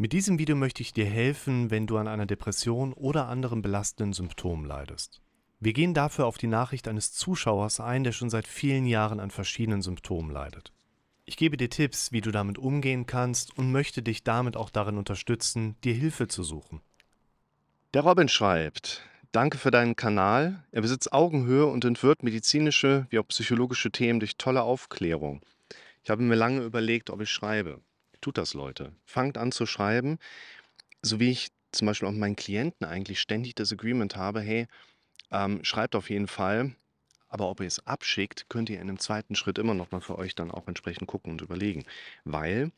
Mit diesem Video möchte ich dir helfen, wenn du an einer Depression oder anderen belastenden Symptomen leidest. Wir gehen dafür auf die Nachricht eines Zuschauers ein, der schon seit vielen Jahren an verschiedenen Symptomen leidet. Ich gebe dir Tipps, wie du damit umgehen kannst und möchte dich damit auch darin unterstützen, dir Hilfe zu suchen. Der Robin schreibt, danke für deinen Kanal. Er besitzt Augenhöhe und entwirrt medizinische wie auch psychologische Themen durch tolle Aufklärung. Ich habe mir lange überlegt, ob ich schreibe. Tut das, Leute. Fangt an zu schreiben, so wie ich zum Beispiel auch meinen Klienten eigentlich ständig das Agreement habe, hey, ähm, schreibt auf jeden Fall, aber ob ihr es abschickt, könnt ihr in einem zweiten Schritt immer noch mal für euch dann auch entsprechend gucken und überlegen. Weil,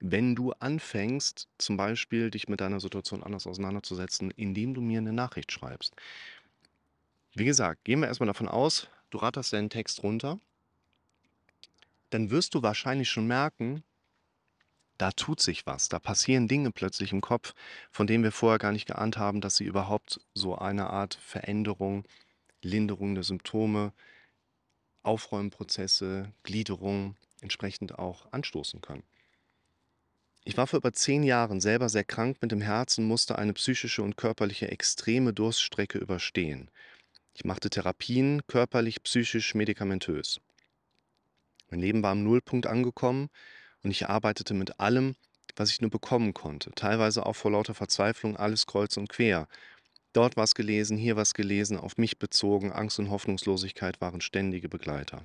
wenn du anfängst, zum Beispiel dich mit deiner Situation anders auseinanderzusetzen, indem du mir eine Nachricht schreibst. Wie gesagt, gehen wir erstmal davon aus, du ratterst deinen Text runter, dann wirst du wahrscheinlich schon merken, da tut sich was, da passieren Dinge plötzlich im Kopf, von denen wir vorher gar nicht geahnt haben, dass sie überhaupt so eine Art Veränderung, Linderung der Symptome, Aufräumprozesse, Gliederung entsprechend auch anstoßen können. Ich war vor über zehn Jahren selber sehr krank mit dem Herzen, musste eine psychische und körperliche extreme Durststrecke überstehen. Ich machte Therapien, körperlich, psychisch, medikamentös. Mein Leben war am Nullpunkt angekommen und ich arbeitete mit allem, was ich nur bekommen konnte, teilweise auch vor lauter Verzweiflung alles kreuz und quer. Dort was gelesen, hier was gelesen, auf mich bezogen, Angst und Hoffnungslosigkeit waren ständige Begleiter.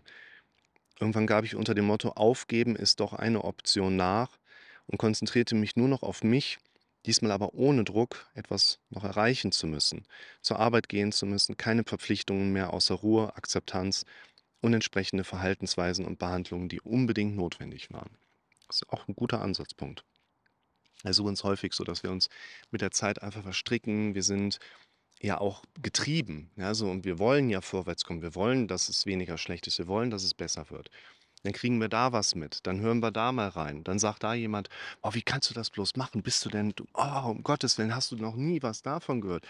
Irgendwann gab ich unter dem Motto Aufgeben ist doch eine Option nach und konzentrierte mich nur noch auf mich, diesmal aber ohne Druck, etwas noch erreichen zu müssen, zur Arbeit gehen zu müssen, keine Verpflichtungen mehr außer Ruhe, Akzeptanz und entsprechende Verhaltensweisen und Behandlungen, die unbedingt notwendig waren. Das ist auch ein guter Ansatzpunkt. Also uns häufig so, dass wir uns mit der Zeit einfach verstricken. Wir sind ja auch getrieben. Ja, so, und wir wollen ja vorwärts kommen. Wir wollen, dass es weniger schlecht ist. Wir wollen, dass es besser wird. Dann kriegen wir da was mit. Dann hören wir da mal rein. Dann sagt da jemand, oh, wie kannst du das bloß machen? Bist du denn, oh, um Gottes Willen, hast du noch nie was davon gehört?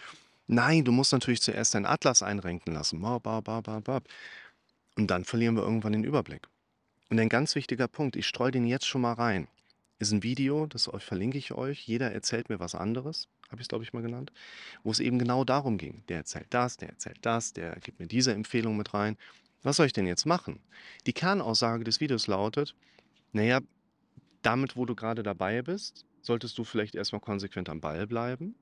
Nein, du musst natürlich zuerst deinen Atlas einrenken lassen. Und dann verlieren wir irgendwann den Überblick. Und ein ganz wichtiger Punkt, ich streue den jetzt schon mal rein, ist ein Video, das verlinke ich euch. Jeder erzählt mir was anderes, habe ich es, glaube ich, mal genannt, wo es eben genau darum ging. Der erzählt das, der erzählt das, der gibt mir diese Empfehlung mit rein. Was soll ich denn jetzt machen? Die Kernaussage des Videos lautet, naja, damit, wo du gerade dabei bist, solltest du vielleicht erstmal konsequent am Ball bleiben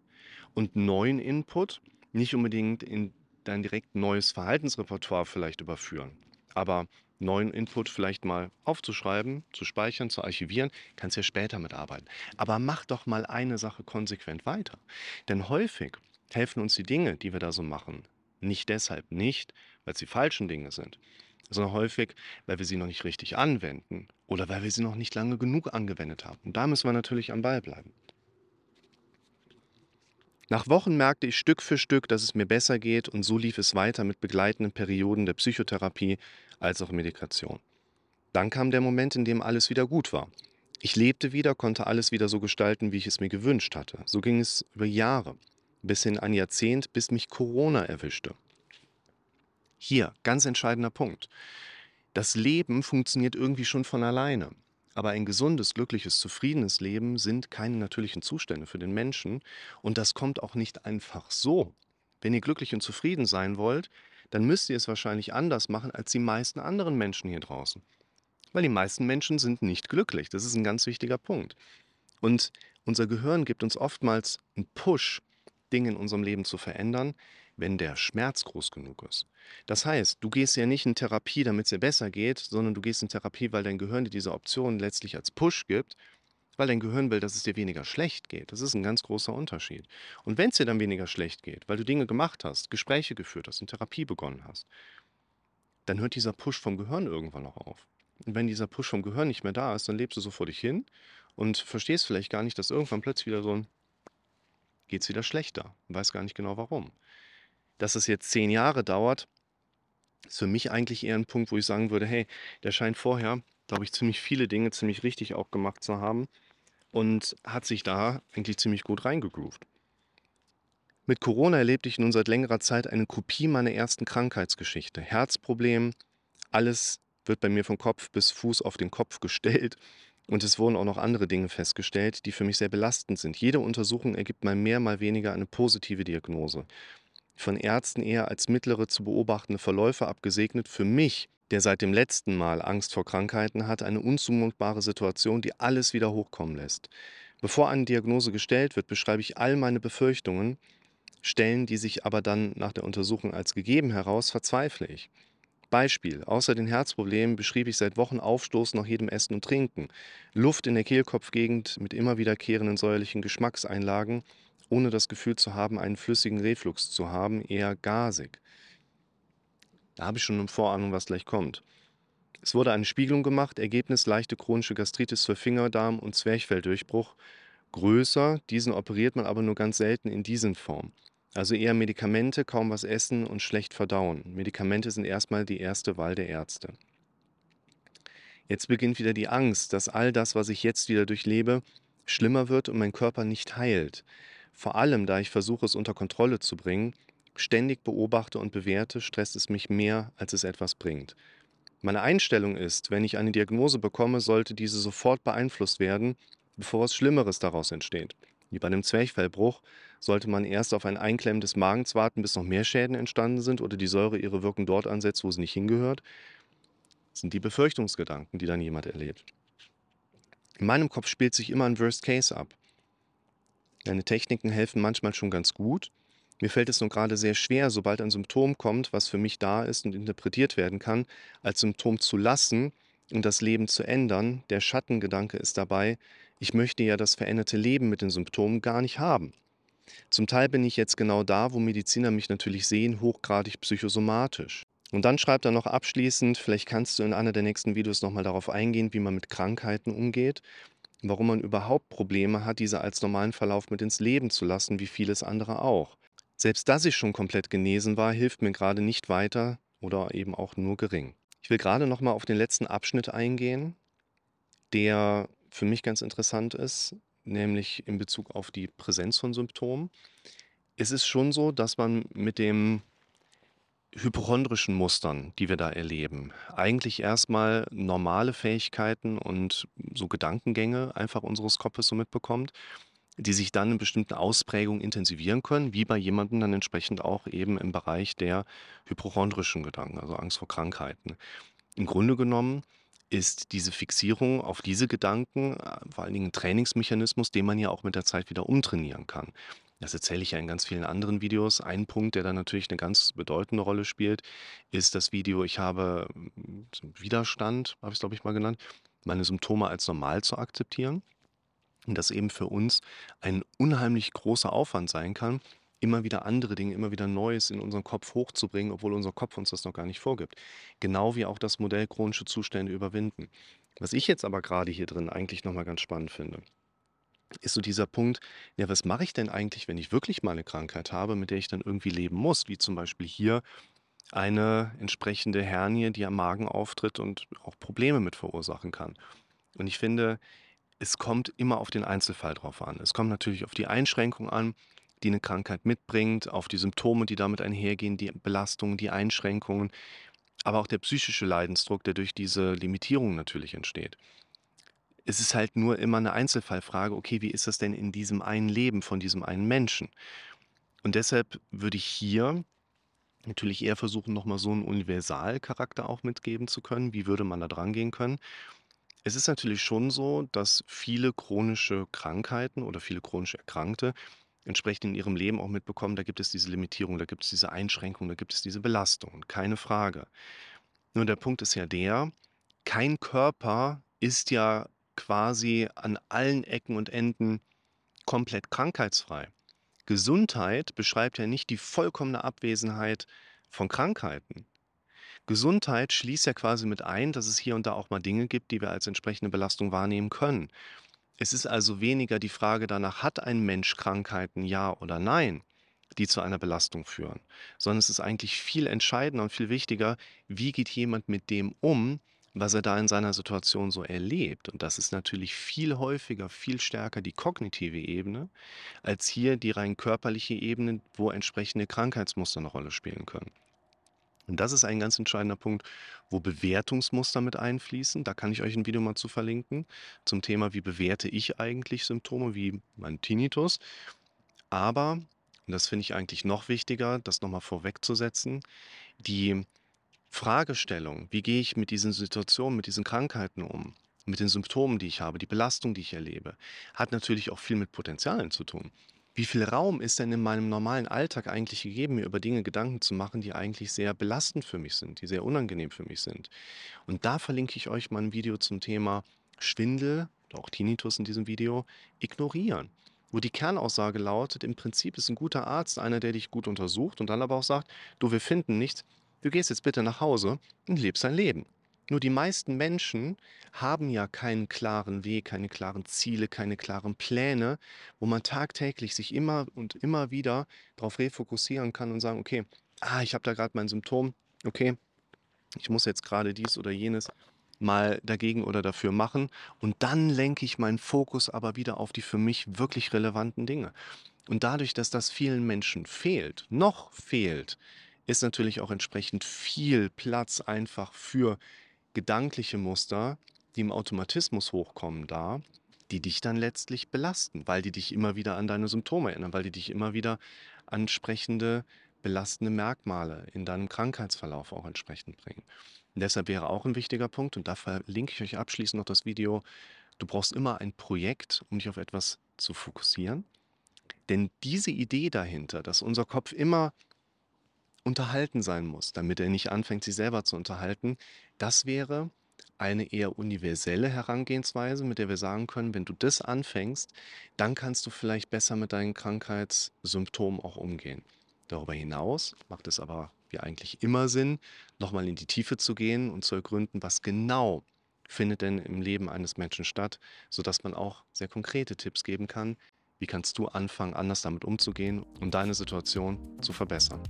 und neuen Input nicht unbedingt in dein direkt neues Verhaltensrepertoire vielleicht überführen. Aber neuen Input vielleicht mal aufzuschreiben, zu speichern, zu archivieren, kannst ja später mitarbeiten. Aber mach doch mal eine Sache konsequent weiter. Denn häufig helfen uns die Dinge, die wir da so machen, nicht deshalb nicht, weil es die falschen Dinge sind, sondern häufig, weil wir sie noch nicht richtig anwenden oder weil wir sie noch nicht lange genug angewendet haben. Und da müssen wir natürlich am Ball bleiben. Nach Wochen merkte ich Stück für Stück, dass es mir besser geht und so lief es weiter mit begleitenden Perioden der Psychotherapie als auch Medikation. Dann kam der Moment, in dem alles wieder gut war. Ich lebte wieder, konnte alles wieder so gestalten, wie ich es mir gewünscht hatte. So ging es über Jahre, bis hin ein Jahrzehnt, bis mich Corona erwischte. Hier, ganz entscheidender Punkt. Das Leben funktioniert irgendwie schon von alleine. Aber ein gesundes, glückliches, zufriedenes Leben sind keine natürlichen Zustände für den Menschen und das kommt auch nicht einfach so. Wenn ihr glücklich und zufrieden sein wollt, dann müsst ihr es wahrscheinlich anders machen als die meisten anderen Menschen hier draußen. Weil die meisten Menschen sind nicht glücklich. Das ist ein ganz wichtiger Punkt. Und unser Gehirn gibt uns oftmals einen Push, Dinge in unserem Leben zu verändern, wenn der Schmerz groß genug ist. Das heißt, du gehst ja nicht in Therapie, damit es dir besser geht, sondern du gehst in Therapie, weil dein Gehirn dir diese Option letztlich als Push gibt, weil dein Gehirn will, dass es dir weniger schlecht geht. Das ist ein ganz großer Unterschied. Und wenn es dir dann weniger schlecht geht, weil du Dinge gemacht hast, Gespräche geführt hast, in Therapie begonnen hast, dann hört dieser Push vom Gehirn irgendwann auch auf. Und wenn dieser Push vom Gehirn nicht mehr da ist, dann lebst du so vor dich hin und verstehst vielleicht gar nicht, dass irgendwann plötzlich wieder so ein geht es wieder schlechter und weiß gar nicht genau warum. Dass es jetzt zehn Jahre dauert, ist für mich eigentlich eher ein Punkt, wo ich sagen würde, hey, der scheint vorher, glaube ich, ziemlich viele Dinge ziemlich richtig auch gemacht zu haben und hat sich da eigentlich ziemlich gut reingegroovt. Mit Corona erlebte ich nun seit längerer Zeit eine Kopie meiner ersten Krankheitsgeschichte. Herzproblem, alles wird bei mir von Kopf bis Fuß auf den Kopf gestellt Und es wurden auch noch andere Dinge festgestellt, die für mich sehr belastend sind. Jede Untersuchung ergibt mal mehr, mal weniger eine positive Diagnose. Von Ärzten eher als mittlere zu beobachtende Verläufe abgesegnet. Für mich, der seit dem letzten Mal Angst vor Krankheiten hat, eine unzumutbare Situation, die alles wieder hochkommen lässt. Bevor eine Diagnose gestellt wird, beschreibe ich all meine Befürchtungen, stellen die sich aber dann nach der Untersuchung als gegeben heraus, verzweifle ich. Beispiel: Außer den Herzproblemen beschrieb ich seit Wochen Aufstoßen nach jedem Essen und Trinken, Luft in der Kehlkopfgegend mit immer wiederkehrenden säuerlichen Geschmackseinlagen, ohne das Gefühl zu haben, einen flüssigen Reflux zu haben, eher gasig. Da habe ich schon eine Vorahnung, was gleich kommt. Es wurde eine Spiegelung gemacht, Ergebnis leichte chronische Gastritis für Fingerdarm und Zwerchfelldurchbruch. Größer, diesen operiert man aber nur ganz selten in diesen Form. Also eher Medikamente, kaum was essen und schlecht verdauen. Medikamente sind erstmal die erste Wahl der Ärzte. Jetzt beginnt wieder die Angst, dass all das, was ich jetzt wieder durchlebe, schlimmer wird und mein Körper nicht heilt. Vor allem, da ich versuche, es unter Kontrolle zu bringen, ständig beobachte und bewerte, stresst es mich mehr, als es etwas bringt. Meine Einstellung ist, wenn ich eine Diagnose bekomme, sollte diese sofort beeinflusst werden, bevor was Schlimmeres daraus entsteht. Wie bei einem Zwerchfellbruch sollte man erst auf ein Einklemmen des Magens warten, bis noch mehr Schäden entstanden sind oder die Säure ihre Wirkung dort ansetzt, wo sie nicht hingehört. Das sind die Befürchtungsgedanken, die dann jemand erlebt. In meinem Kopf spielt sich immer ein Worst Case ab. Deine Techniken helfen manchmal schon ganz gut. Mir fällt es nur gerade sehr schwer, sobald ein Symptom kommt, was für mich da ist und interpretiert werden kann, als Symptom zu lassen und das Leben zu ändern. Der Schattengedanke ist dabei, ich möchte ja das veränderte Leben mit den Symptomen gar nicht haben. Zum Teil bin ich jetzt genau da, wo Mediziner mich natürlich sehen, hochgradig psychosomatisch. Und dann schreibt er noch abschließend, vielleicht kannst du in einer der nächsten Videos nochmal darauf eingehen, wie man mit Krankheiten umgeht, warum man überhaupt Probleme hat, diese als normalen Verlauf mit ins Leben zu lassen, wie vieles andere auch. Selbst dass ich schon komplett genesen war, hilft mir gerade nicht weiter oder eben auch nur gering. Ich will gerade nochmal auf den letzten Abschnitt eingehen, der für mich ganz interessant ist nämlich in Bezug auf die Präsenz von Symptomen. Es ist schon so, dass man mit den hypochondrischen Mustern, die wir da erleben, eigentlich erstmal normale Fähigkeiten und so Gedankengänge einfach unseres Kopfes so mitbekommt, die sich dann in bestimmten Ausprägungen intensivieren können, wie bei jemandem dann entsprechend auch eben im Bereich der hypochondrischen Gedanken, also Angst vor Krankheiten. Im Grunde genommen ist diese Fixierung auf diese Gedanken äh, vor allen Dingen ein Trainingsmechanismus, den man ja auch mit der Zeit wieder umtrainieren kann. Das erzähle ich ja in ganz vielen anderen Videos. Ein Punkt, der da natürlich eine ganz bedeutende Rolle spielt, ist das Video, ich habe hm, Widerstand, habe ich es glaube ich mal genannt, meine Symptome als normal zu akzeptieren. Und das eben für uns ein unheimlich großer Aufwand sein kann, immer wieder andere Dinge, immer wieder Neues in unseren Kopf hochzubringen, obwohl unser Kopf uns das noch gar nicht vorgibt. Genau wie auch das Modell chronische Zustände überwinden. Was ich jetzt aber gerade hier drin eigentlich nochmal ganz spannend finde, ist so dieser Punkt, ja, was mache ich denn eigentlich, wenn ich wirklich mal eine Krankheit habe, mit der ich dann irgendwie leben muss, wie zum Beispiel hier eine entsprechende Hernie, die am Magen auftritt und auch Probleme mit verursachen kann. Und ich finde, es kommt immer auf den Einzelfall drauf an. Es kommt natürlich auf die Einschränkung an, die eine Krankheit mitbringt, auf die Symptome, die damit einhergehen, die Belastungen, die Einschränkungen, aber auch der psychische Leidensdruck, der durch diese Limitierung natürlich entsteht. Es ist halt nur immer eine Einzelfallfrage, okay, wie ist das denn in diesem einen Leben von diesem einen Menschen? Und deshalb würde ich hier natürlich eher versuchen, nochmal so einen Universalcharakter auch mitgeben zu können. Wie würde man da dran gehen können? Es ist natürlich schon so, dass viele chronische Krankheiten oder viele chronisch Erkrankte entsprechend in ihrem Leben auch mitbekommen, da gibt es diese Limitierung, da gibt es diese Einschränkung, da gibt es diese Belastung, keine Frage. Nur der Punkt ist ja der, kein Körper ist ja quasi an allen Ecken und Enden komplett krankheitsfrei. Gesundheit beschreibt ja nicht die vollkommene Abwesenheit von Krankheiten. Gesundheit schließt ja quasi mit ein, dass es hier und da auch mal Dinge gibt, die wir als entsprechende Belastung wahrnehmen können. Es ist also weniger die Frage danach, hat ein Mensch Krankheiten, ja oder nein, die zu einer Belastung führen, sondern es ist eigentlich viel entscheidender und viel wichtiger, wie geht jemand mit dem um, was er da in seiner Situation so erlebt. Und das ist natürlich viel häufiger, viel stärker die kognitive Ebene, als hier die rein körperliche Ebene, wo entsprechende Krankheitsmuster eine Rolle spielen können. Und das ist ein ganz entscheidender Punkt, wo Bewertungsmuster mit einfließen. Da kann ich euch ein Video mal zu verlinken zum Thema, wie bewerte ich eigentlich Symptome wie mein Tinnitus. Aber, und das finde ich eigentlich noch wichtiger, das nochmal vorwegzusetzen, die Fragestellung, wie gehe ich mit diesen Situationen, mit diesen Krankheiten um, mit den Symptomen, die ich habe, die Belastung, die ich erlebe, hat natürlich auch viel mit Potenzialen zu tun. Wie viel Raum ist denn in meinem normalen Alltag eigentlich gegeben, mir über Dinge Gedanken zu machen, die eigentlich sehr belastend für mich sind, die sehr unangenehm für mich sind? Und da verlinke ich euch mal ein Video zum Thema Schwindel, auch Tinnitus in diesem Video, ignorieren. Wo die Kernaussage lautet, im Prinzip ist ein guter Arzt einer, der dich gut untersucht und dann aber auch sagt, du, wir finden nichts, du gehst jetzt bitte nach Hause und lebst dein Leben. Nur die meisten Menschen haben ja keinen klaren Weg, keine klaren Ziele, keine klaren Pläne, wo man tagtäglich sich immer und immer wieder darauf refokussieren kann und sagen, okay, ah, ich habe da gerade mein Symptom, okay, ich muss jetzt gerade dies oder jenes mal dagegen oder dafür machen und dann lenke ich meinen Fokus aber wieder auf die für mich wirklich relevanten Dinge. Und dadurch, dass das vielen Menschen fehlt, noch fehlt, ist natürlich auch entsprechend viel Platz einfach für gedankliche Muster, die im Automatismus hochkommen, da, die dich dann letztlich belasten, weil die dich immer wieder an deine Symptome erinnern, weil die dich immer wieder ansprechende belastende Merkmale in deinem Krankheitsverlauf auch entsprechend bringen. Und deshalb wäre auch ein wichtiger Punkt, und da verlinke ich euch abschließend noch das Video, du brauchst immer ein Projekt, um dich auf etwas zu fokussieren. Denn diese Idee dahinter, dass unser Kopf immer unterhalten sein muss, damit er nicht anfängt, sich selber zu unterhalten. Das wäre eine eher universelle Herangehensweise, mit der wir sagen können, wenn du das anfängst, dann kannst du vielleicht besser mit deinen Krankheitssymptomen auch umgehen. Darüber hinaus macht es aber wie eigentlich immer Sinn, nochmal in die Tiefe zu gehen und zu ergründen, was genau findet denn im Leben eines Menschen statt, sodass man auch sehr konkrete Tipps geben kann, wie kannst du anfangen, anders damit umzugehen und deine Situation zu verbessern.